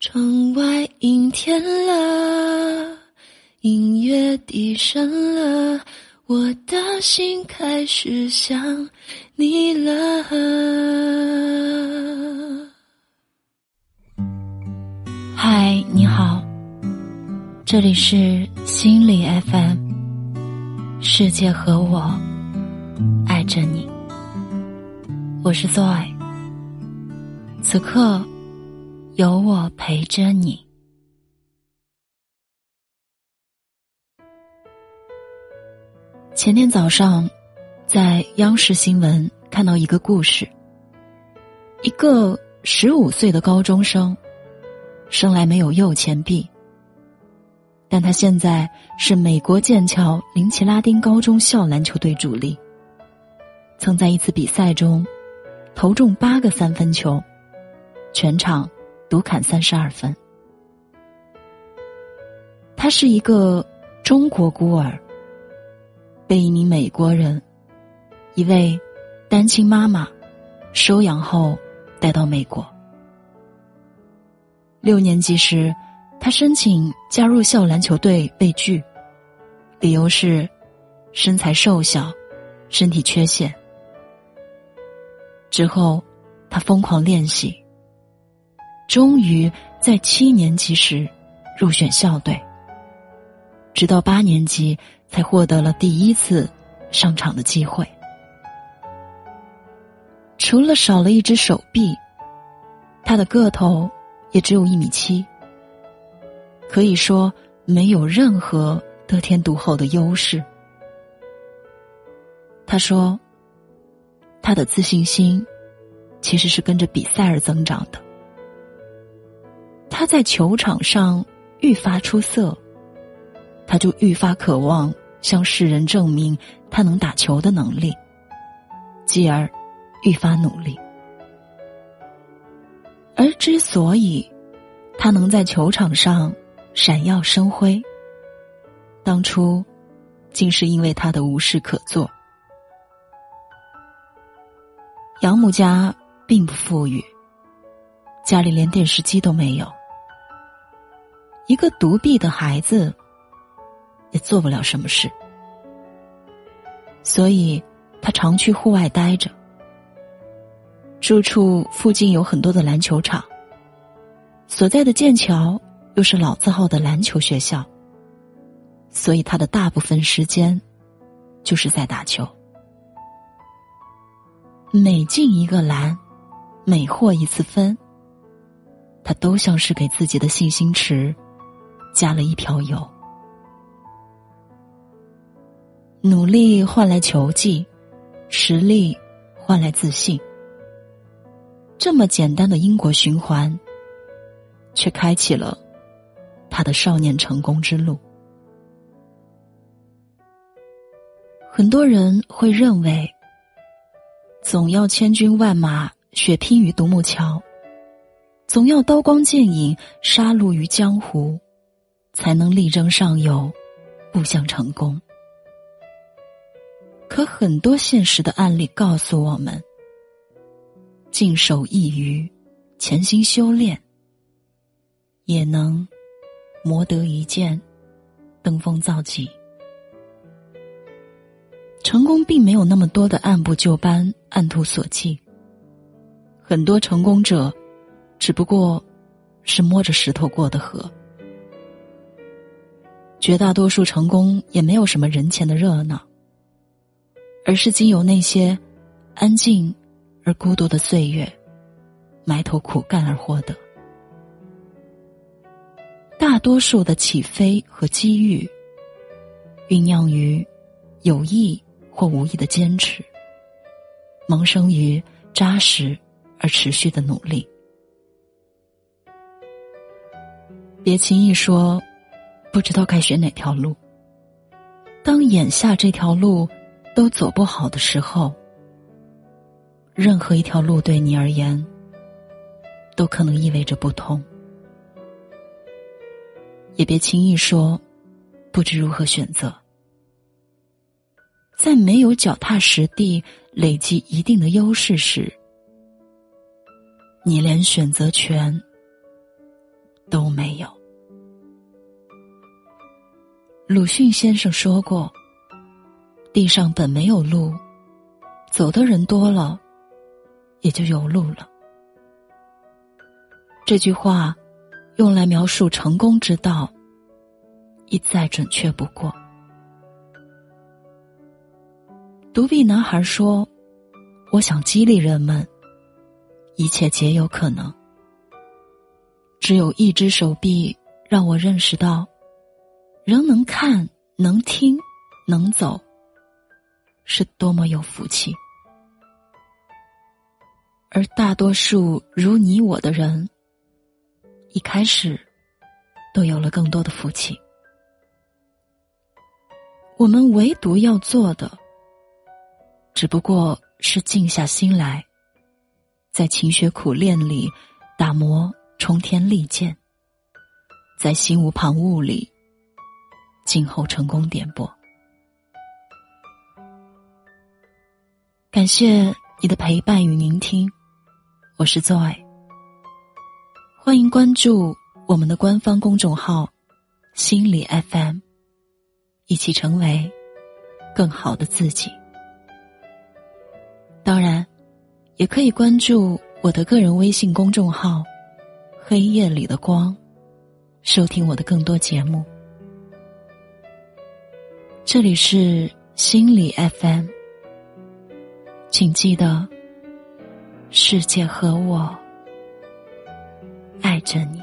窗外阴天了，音乐低声了，我的心开始想你了。嗨，你好，这里是心理 FM，世界和我爱着你，我是 Zoe，此刻。有我陪着你。前天早上，在央视新闻看到一个故事：一个十五岁的高中生，生来没有右前臂，但他现在是美国剑桥林奇拉丁高中校篮球队主力，曾在一次比赛中投中八个三分球，全场。独砍三十二分。他是一个中国孤儿，被一名美国人，一位单亲妈妈收养后带到美国。六年级时，他申请加入校篮球队被拒，理由是身材瘦小，身体缺陷。之后，他疯狂练习。终于在七年级时入选校队，直到八年级才获得了第一次上场的机会。除了少了一只手臂，他的个头也只有一米七，可以说没有任何得天独厚的优势。他说：“他的自信心其实是跟着比赛而增长的。”他在球场上愈发出色，他就愈发渴望向世人证明他能打球的能力，继而愈发努力。而之所以他能在球场上闪耀生辉，当初竟是因为他的无事可做。养母家并不富裕，家里连电视机都没有。一个独臂的孩子，也做不了什么事，所以他常去户外待着。住处附近有很多的篮球场，所在的剑桥又是老字号的篮球学校，所以他的大部分时间就是在打球。每进一个篮，每获一次分，他都像是给自己的信心池。加了一瓢油，努力换来球技，实力换来自信。这么简单的因果循环，却开启了他的少年成功之路。很多人会认为，总要千军万马血拼于独木桥，总要刀光剑影杀戮于江湖。才能力争上游，步向成功。可很多现实的案例告诉我们：静守一隅，潜心修炼，也能磨得一剑，登峰造极。成功并没有那么多的按部就班、按图索骥。很多成功者，只不过是摸着石头过的河。绝大多数成功也没有什么人前的热闹，而是经由那些安静而孤独的岁月，埋头苦干而获得。大多数的起飞和机遇，酝酿于有意或无意的坚持，萌生于扎实而持续的努力。别轻易说。不知道该选哪条路。当眼下这条路都走不好的时候，任何一条路对你而言都可能意味着不同。也别轻易说不知如何选择。在没有脚踏实地、累积一定的优势时，你连选择权都没有。鲁迅先生说过：“地上本没有路，走的人多了，也就有路了。”这句话用来描述成功之道，已再准确不过。独臂男孩说：“我想激励人们，一切皆有可能。只有一只手臂让我认识到。”仍能看、能听、能走，是多么有福气。而大多数如你我的人，一开始都有了更多的福气。我们唯独要做的，只不过是静下心来，在勤学苦练里打磨冲天利剑，在心无旁骛里。静候成功点播。感谢你的陪伴与聆听，我是 Zoe。欢迎关注我们的官方公众号“心理 FM”，一起成为更好的自己。当然，也可以关注我的个人微信公众号“黑夜里的光”，收听我的更多节目。这里是心理 FM，请记得，世界和我爱着你。